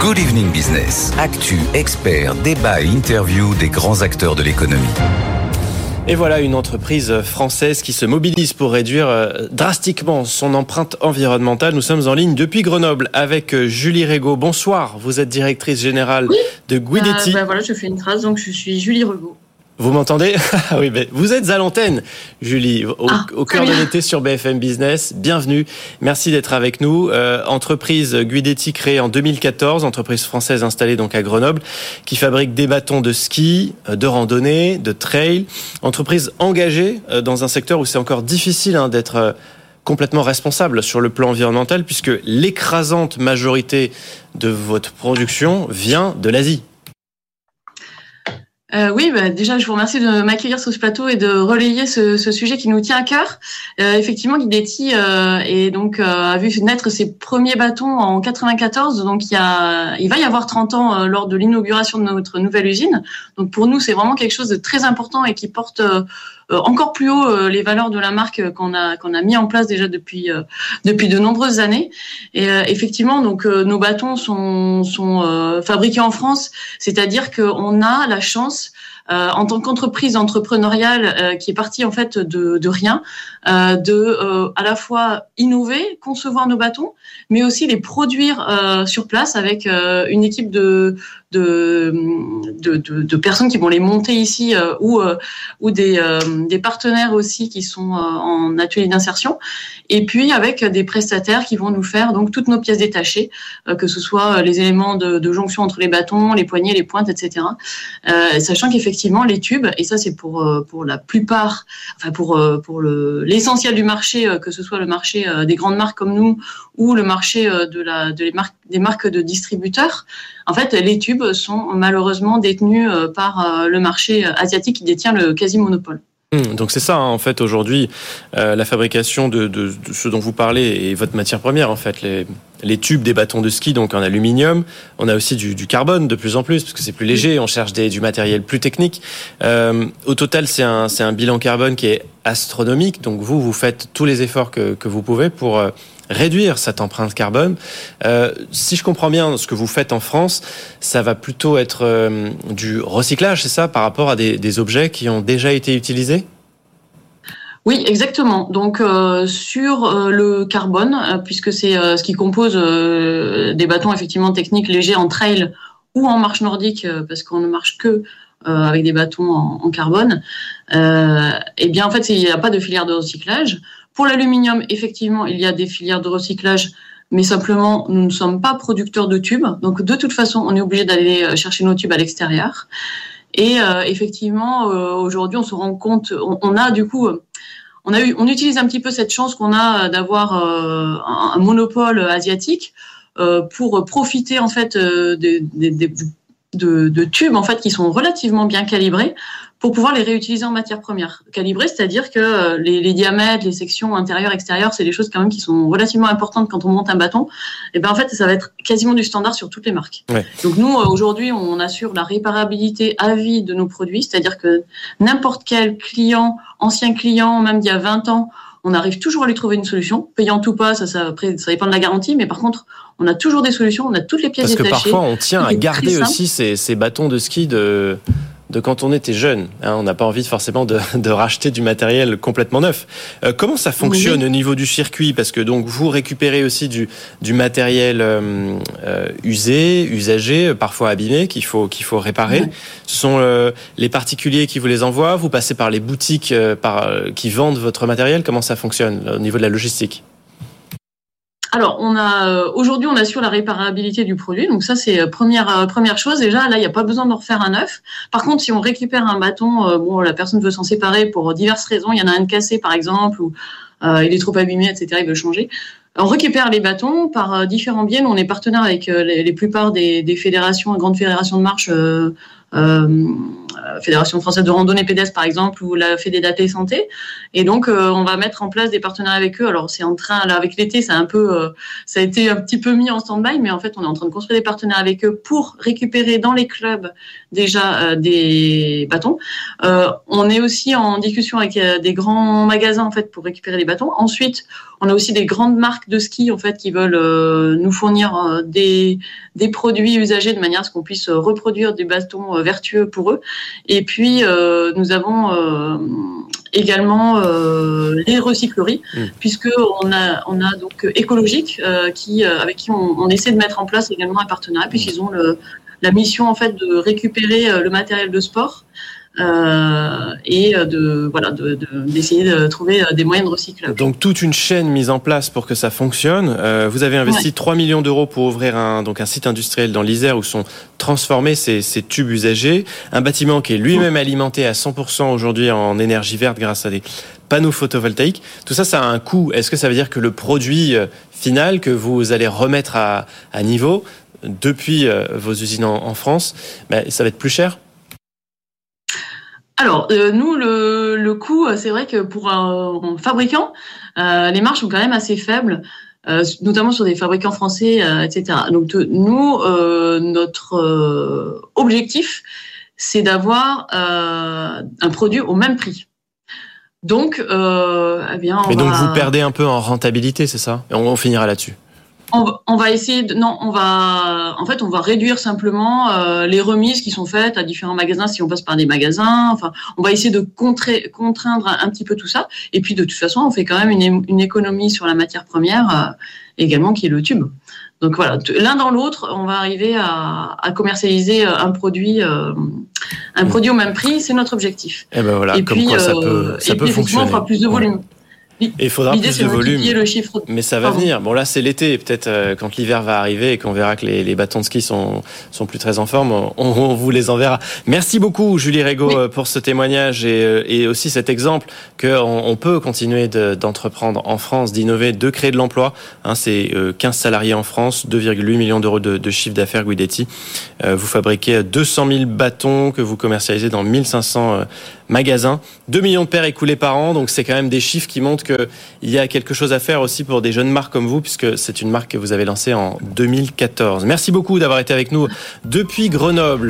Good Evening Business. Actu, experts, débat et interview des grands acteurs de l'économie. Et voilà une entreprise française qui se mobilise pour réduire euh, drastiquement son empreinte environnementale. Nous sommes en ligne depuis Grenoble avec euh, Julie Régaud. Bonsoir, vous êtes directrice générale de Guidetti. Bah, bah voilà, je fais une trace, donc je suis Julie Régaud. Vous m'entendez ah Oui, mais vous êtes à l'antenne, Julie, au, ah, cœur de l'été sur BFM Business. Bienvenue. Merci d'être avec nous. Euh, entreprise Guidetti créée en 2014, entreprise française installée donc à Grenoble, qui fabrique des bâtons de ski, euh, de randonnée, de trail. Entreprise engagée euh, dans un secteur où c'est encore difficile hein, d'être complètement responsable sur le plan environnemental, puisque l'écrasante majorité de votre production vient de l'Asie. Euh, oui, bah, déjà, je vous remercie de m'accueillir sur ce plateau et de relayer ce, sujet qui nous tient à cœur. Euh, effectivement, Guidetti euh, donc euh, a vu naître ses premiers bâtons en 94, donc il, y a, il va y avoir 30 ans lors de l'inauguration de notre nouvelle usine. Donc pour nous, c'est vraiment quelque chose de très important et qui porte encore plus haut euh, les valeurs de la marque qu'on a qu'on a mis en place déjà depuis euh, depuis de nombreuses années. Et effectivement, donc nos bâtons sont sont fabriqués en France, c'est-à-dire qu'on a la chance en tant qu'entreprise entrepreneuriale qui est partie en fait de, rien, de à la fois innover, concevoir nos bâtons, mais aussi les produire sur place avec une équipe de de, de, de, personnes qui vont les monter ici euh, ou, euh, ou des, euh, des partenaires aussi qui sont en atelier d'insertion. Et puis avec des prestataires qui vont nous faire donc toutes nos pièces détachées, que ce soit les éléments de, jonction entre les bâtons, les poignées, les pointes, etc. sachant qu'effectivement les tubes, et ça c'est pour, pour la plupart, enfin pour, pour l'essentiel du marché, que ce soit le marché des grandes marques comme nous ou le marché des marques de distributeurs, en fait, les tubes sont malheureusement détenus euh, par euh, le marché asiatique qui détient le quasi-monopole. Hmm, donc c'est ça hein, en fait aujourd'hui euh, la fabrication de, de, de, ce dont vous parlez et votre matière première en fait. Les, les tubes des bâtons de ski donc en aluminium. On a aussi du, du carbone de plus en plus parce que c'est plus léger on cherche des, du matériel plus technique. Euh, au total c'est un, un bilan carbone qui est astronomique. Donc vous vous faites tous les efforts que, que vous pouvez pour réduire cette empreinte carbone. Euh, si je comprends bien ce que vous faites en France, ça va plutôt être euh, du recyclage, c'est ça, par rapport à des, objets qui ont déjà été utilisés? Oui, exactement. Donc euh, sur le carbone, puisque c'est ce qui compose des bâtons effectivement techniques légers en trail ou en marche nordique, parce qu'on ne marche que avec des bâtons en, en carbone, eh bien en fait il n'y a pas de filière de recyclage. Pour l'aluminium, effectivement, il y a des filières de recyclage, mais simplement, nous ne sommes pas producteurs de tubes. Donc, de toute façon, on est obligé d'aller euh, chercher nos tubes à l'extérieur. Et euh, effectivement, euh, aujourd'hui, on se rend compte, on, a du coup, on a eu, on utilise un petit peu cette chance qu'on a d'avoir un, monopole asiatique pour profiter en fait de, tubes en fait qui sont relativement bien calibrés pour pouvoir les réutiliser en matière première. Calibré, c'est-à-dire que euh, les, les, diamètres, les sections intérieures, extérieures, c'est des choses quand même qui sont relativement importantes quand on monte un bâton. Et ben en fait, ça va être quasiment du standard sur toutes les marques. Ouais. Donc nous, euh, aujourd'hui, on assure la réparabilité à vie de nos produits, c'est-à-dire que n'importe quel client, ancien client, même d'il y a 20 ans, on arrive toujours à lui trouver une solution, payant ou pas, ça, ça, après, ça dépend de la garantie, mais par contre, on a toujours des solutions, on a toutes les pièces Parce détachées. Parce que parfois, on tient à garder aussi ces, ces bâtons de ski de de quand on était jeune. Hein, on n'a pas envie forcément de, de, racheter du matériel complètement neuf. Euh, comment ça fonctionne au niveau du circuit? Parce que donc vous récupérez aussi du, du matériel euh, euh usé, usagé, parfois abîmé, qu'il faut qu'il faut réparer. Ce sont euh, les particuliers qui vous les envoient? Vous passez par les boutiques euh, par, qui vendent votre matériel? Comment ça fonctionne au niveau de la logistique? Alors, on a euh, aujourd'hui, on assure la réparabilité du produit. Donc ça, c'est euh, première euh, première chose. Déjà, là, il n'y a pas besoin de refaire un neuf. Par contre, si on récupère un bâton, bon, la personne veut s'en séparer pour diverses raisons. Il y en a un cassé, par exemple, ou il est trop abîmé, etc. Il veut changer. On récupère les bâtons par différents biais. Nous, on est partenaire avec les, les plupart des, des, fédérations, grandes fédérations de marche Fédération française de randonnée pédestre par exemple ou la Fédédaté Santé. Et donc on va mettre en place des partenariats avec eux. Alors c'est en train là avec l'été c'est un peu ça a été un petit peu mis en stand-by mais en fait on est en train de construire des partenariats avec eux pour récupérer dans les clubs déjà des bâtons. On est aussi en discussion avec des grands magasins en fait pour récupérer les bâtons. Ensuite on a aussi des grandes marques de ski en fait qui veulent euh, nous fournir euh, des, des produits usagés de manière à ce qu'on puisse reproduire des bâtons euh, vertueux pour eux. Et puis nous avons également les recycleries, mmh. puisque on a on a donc écologique qui avec qui on, essaie de mettre en place également un partenariat, puisqu'ils ont le, la mission en fait de récupérer le matériel de sport euh, et de voilà d'essayer de, trouver euh, des moyens de recyclage. Donc toute une chaîne mise en place pour que ça fonctionne. Euh, vous avez investi 3 millions d'euros pour ouvrir un donc un site industriel dans l'Isère où sont transformés ces, ces, tubes usagés, un bâtiment qui est lui-même alimenté à 100% aujourd'hui en énergie verte grâce à des panneaux photovoltaïques. Tout ça, ça a un coût. Est-ce que ça veut dire que le produit final que vous allez remettre à, à niveau depuis vos usines en, France, ben, ça va être plus cher? Alors, euh, nous, le, le coût, euh, c'est vrai que pour un, fabricant, euh, les marges sont quand même assez faibles, notamment sur des fabricants français, etc. Donc, nous, notre objectif, c'est d'avoir un produit au même prix. Donc, eh bien, Mais donc, vous perdez un peu en rentabilité, c'est ça? On finira là-dessus on, va essayer de non, on va en fait on va réduire simplement euh, les remises qui sont faites à différents magasins si on passe par des magasins. Enfin, on va essayer de contraindre un, petit peu tout ça. Et puis de toute façon, on fait quand même une, économie sur la matière première euh, également qui est le tube. Donc voilà, l'un dans l'autre, on va arriver à, commercialiser euh, un produit, un mmh. produit au même prix. C'est notre objectif. Et eh ben voilà, comme quoi ça peut, ça peut fonctionner. On fera plus de volume. Et il faudra plus de volume. Mais ça va venir. Bon, là, c'est l'été. Peut-être euh, quand l'hiver va arriver et qu'on verra que les, les, bâtons de ski sont, sont plus très en forme, on, on vous les enverra. Merci beaucoup, Julie Régaud, euh, pour ce témoignage et, euh, et, aussi cet exemple qu'on on peut continuer d'entreprendre en France, d'innover, de créer de l'emploi. Hein, c'est 15 salariés en France, 2,8 millions d'euros de, de, chiffre d'affaires Guidetti. vous fabriquez 200 000 bâtons que vous commercialisez dans 1500 magasins. 2 millions de paires écoulées par an, donc c'est quand même des chiffres qui montrent qu'il y a quelque chose à faire aussi pour des jeunes marques comme vous, puisque c'est une marque que vous avez lancée en 2014. Merci beaucoup d'avoir été avec nous depuis Grenoble.